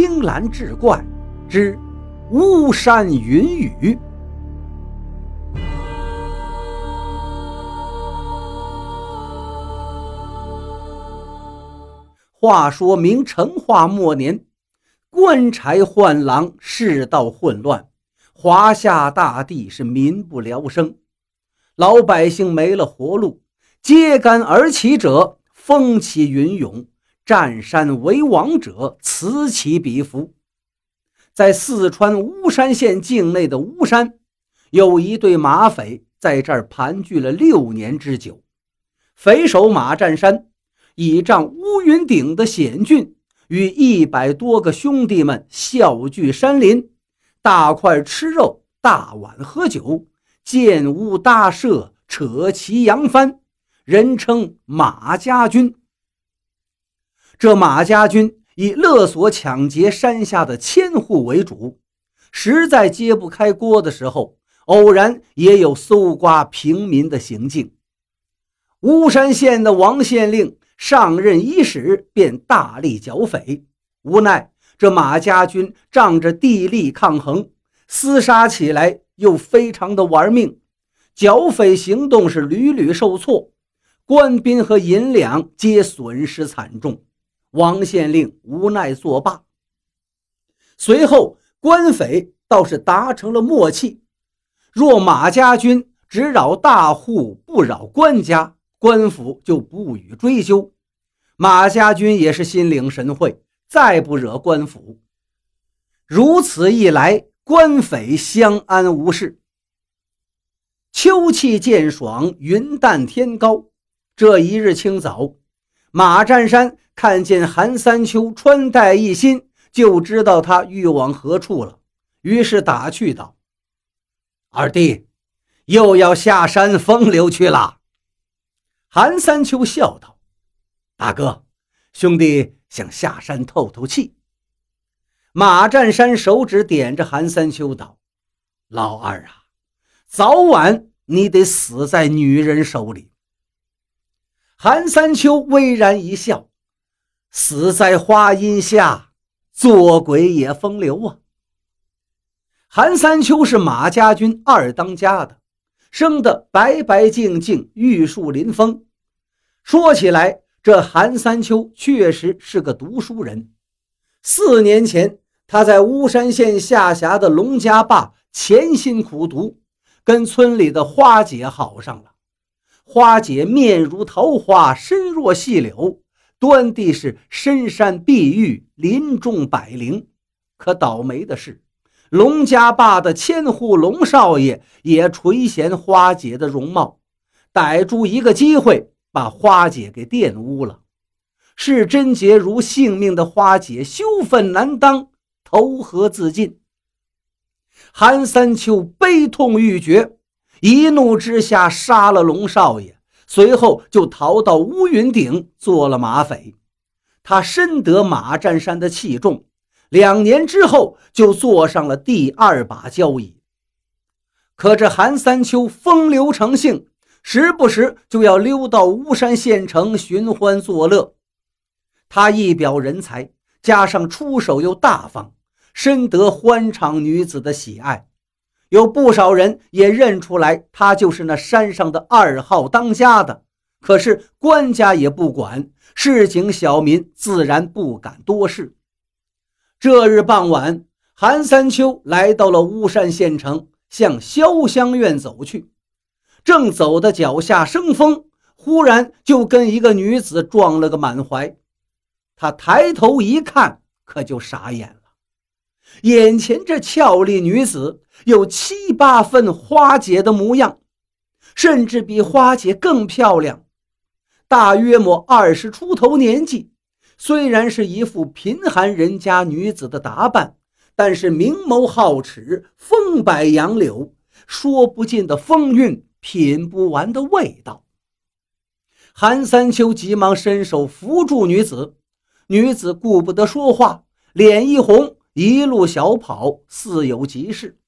青蓝志怪之巫山云雨。话说明成化末年，官差宦狼，世道混乱，华夏大地是民不聊生，老百姓没了活路，揭竿而起者风起云涌。占山为王者此起彼伏，在四川巫山县境内的巫山，有一对马匪在这儿盘踞了六年之久。匪首马占山倚仗乌云顶的险峻，与一百多个兄弟们笑聚山林，大块吃肉，大碗喝酒，建屋搭舍，扯旗扬帆，人称马家军。这马家军以勒索抢劫山下的千户为主，实在揭不开锅的时候，偶然也有搜刮平民的行径。巫山县的王县令上任伊始，便大力剿匪。无奈这马家军仗着地利抗衡，厮杀起来又非常的玩命，剿匪行动是屡屡受挫，官兵和银两皆损失惨重。王县令无奈作罢。随后，官匪倒是达成了默契：若马家军只扰大户，不扰官家，官府就不予追究。马家军也是心领神会，再不惹官府。如此一来，官匪相安无事。秋气渐爽，云淡天高。这一日清早，马占山。看见韩三秋穿戴一新，就知道他欲往何处了。于是打趣道：“二弟，又要下山风流去了。”韩三秋笑道：“大哥，兄弟想下山透透气。”马占山手指点着韩三秋道：“老二啊，早晚你得死在女人手里。”韩三秋巍然一笑。死在花荫下，做鬼也风流啊！韩三秋是马家军二当家的，生得白白净净，玉树临风。说起来，这韩三秋确实是个读书人。四年前，他在巫山县下辖的龙家坝潜心苦读，跟村里的花姐好上了。花姐面如桃花，身若细柳。端地是深山碧玉，林中百灵。可倒霉的是，龙家坝的千户龙少爷也垂涎花姐的容貌，逮住一个机会把花姐给玷污了。视贞洁如性命的花姐羞愤难当，投河自尽。韩三秋悲痛欲绝，一怒之下杀了龙少爷。随后就逃到乌云顶做了马匪，他深得马占山的器重，两年之后就坐上了第二把交椅。可这韩三秋风流成性，时不时就要溜到巫山县城寻欢作乐。他一表人才，加上出手又大方，深得欢场女子的喜爱。有不少人也认出来，他就是那山上的二号当家的。可是官家也不管，市井小民自然不敢多事。这日傍晚，韩三秋来到了巫山县城，向潇湘院走去。正走的脚下生风，忽然就跟一个女子撞了个满怀。他抬头一看，可就傻眼了。眼前这俏丽女子有七八分花姐的模样，甚至比花姐更漂亮。大约莫二十出头年纪，虽然是一副贫寒人家女子的打扮，但是明眸皓齿，风摆杨柳，说不尽的风韵，品不完的味道。韩三秋急忙伸手扶住女子，女子顾不得说话，脸一红。一路小跑，似有急事。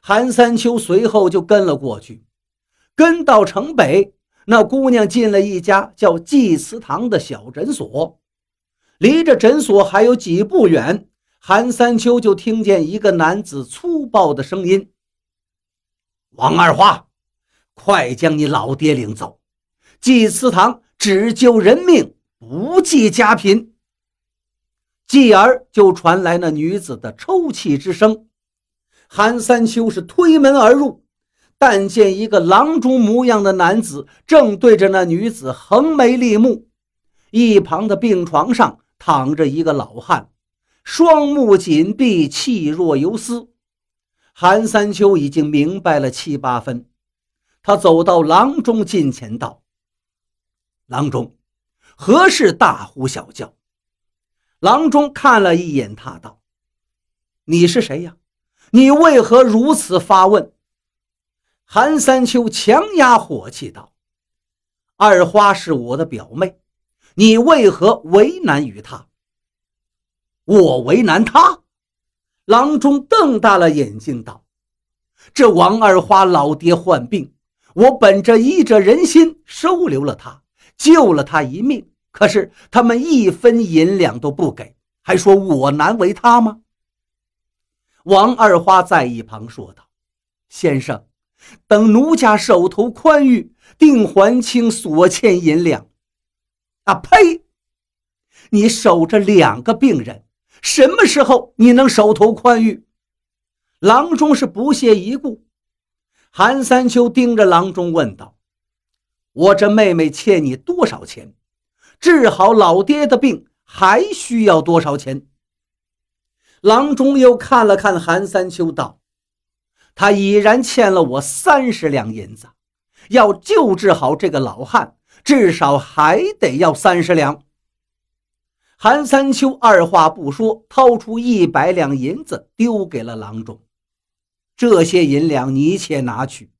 韩三秋随后就跟了过去。跟到城北，那姑娘进了一家叫济慈堂的小诊所。离着诊所还有几步远，韩三秋就听见一个男子粗暴的声音：“王二花，快将你老爹领走，祭祠堂只救人命，不计家贫。”继而就传来那女子的抽泣之声。韩三秋是推门而入，但见一个郎中模样的男子正对着那女子横眉立目，一旁的病床上躺着一个老汉，双目紧闭，气若游丝。韩三秋已经明白了七八分，他走到郎中近前道：“郎中，何事大呼小叫？”郎中看了一眼他，道：“你是谁呀？你为何如此发问？”韩三秋强压火气道：“二花是我的表妹，你为何为难于她？”我为难她？郎中瞪大了眼睛道：“这王二花老爹患病，我本着医者仁心，收留了他，救了他一命。”可是他们一分银两都不给，还说我难为他吗？王二花在一旁说道：“先生，等奴家手头宽裕，定还清所欠银两。”啊呸！你守着两个病人，什么时候你能手头宽裕？郎中是不屑一顾。韩三秋盯着郎中问道：“我这妹妹欠你多少钱？”治好老爹的病还需要多少钱？郎中又看了看韩三秋，道：“他已然欠了我三十两银子，要救治好这个老汉，至少还得要三十两。”韩三秋二话不说，掏出一百两银子丢给了郎中：“这些银两你且拿去，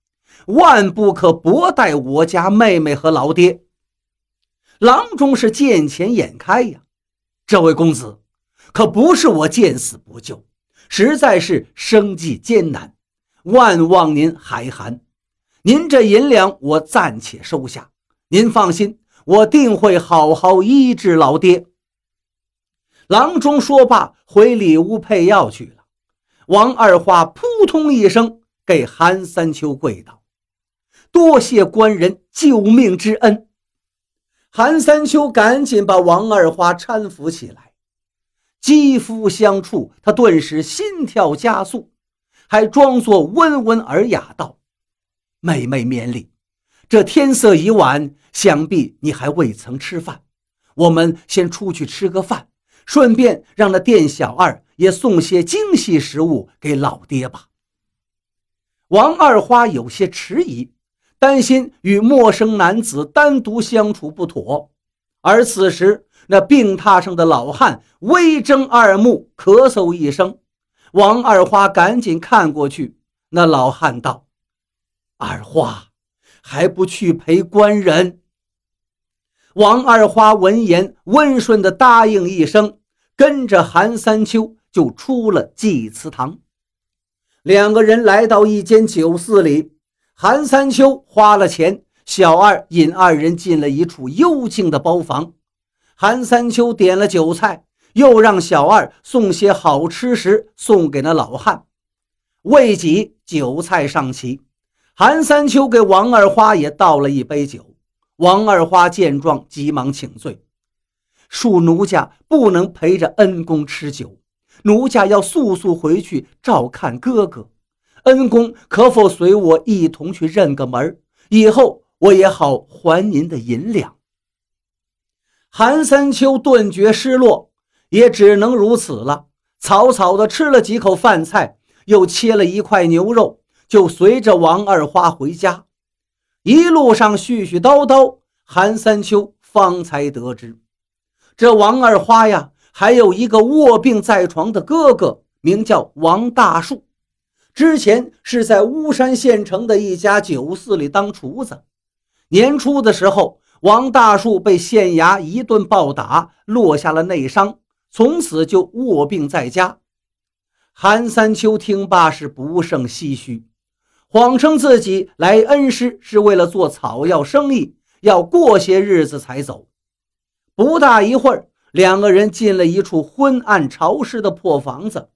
万不可薄待我家妹妹和老爹。”郎中是见钱眼开呀，这位公子，可不是我见死不救，实在是生计艰难，万望您海涵。您这银两我暂且收下，您放心，我定会好好医治老爹。郎中说罢，回里屋配药去了。王二花扑通一声给韩三秋跪倒，多谢官人救命之恩。韩三秋赶紧把王二花搀扶起来，肌肤相触，他顿时心跳加速，还装作温文尔雅道：“妹妹免礼，这天色已晚，想必你还未曾吃饭。我们先出去吃个饭，顺便让那店小二也送些精细食物给老爹吧。”王二花有些迟疑。担心与陌生男子单独相处不妥，而此时那病榻上的老汉微睁二目，咳嗽一声。王二花赶紧看过去，那老汉道：“二花，还不去陪官人？”王二花闻言，温顺的答应一声，跟着韩三秋就出了祭祠堂。两个人来到一间酒肆里。韩三秋花了钱，小二引二人进了一处幽静的包房。韩三秋点了酒菜，又让小二送些好吃食送给那老汉。未几，酒菜上齐，韩三秋给王二花也倒了一杯酒。王二花见状，急忙请罪：“恕奴家不能陪着恩公吃酒，奴家要速速回去照看哥哥。”恩公可否随我一同去认个门以后我也好还您的银两。韩三秋顿觉失落，也只能如此了。草草的吃了几口饭菜，又切了一块牛肉，就随着王二花回家。一路上絮絮叨叨，韩三秋方才得知，这王二花呀，还有一个卧病在床的哥哥，名叫王大树。之前是在巫山县城的一家酒肆里当厨子。年初的时候，王大树被县衙一顿暴打，落下了内伤，从此就卧病在家。韩三秋听罢是不胜唏嘘，谎称自己来恩施是为了做草药生意，要过些日子才走。不大一会儿，两个人进了一处昏暗潮湿的破房子，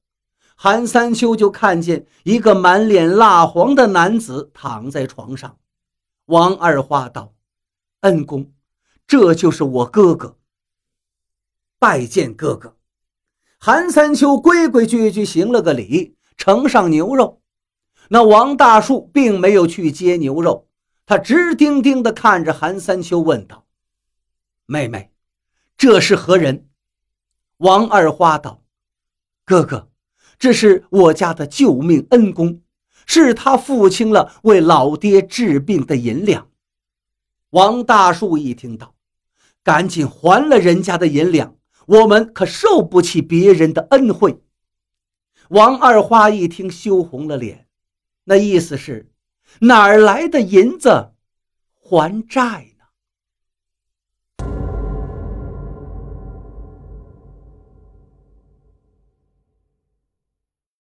韩三秋就看见一个满脸蜡黄的男子躺在床上。王二花道：“恩公，这就是我哥哥。拜见哥哥。”韩三秋规规矩矩行了个礼，呈上牛肉。那王大树并没有去接牛肉，他直盯盯地看着韩三秋，问道：“妹妹。”这是何人？王二花道：“哥哥，这是我家的救命恩公，是他付清了为老爹治病的银两。”王大树一听到，赶紧还了人家的银两，我们可受不起别人的恩惠。王二花一听，羞红了脸，那意思是哪儿来的银子还债？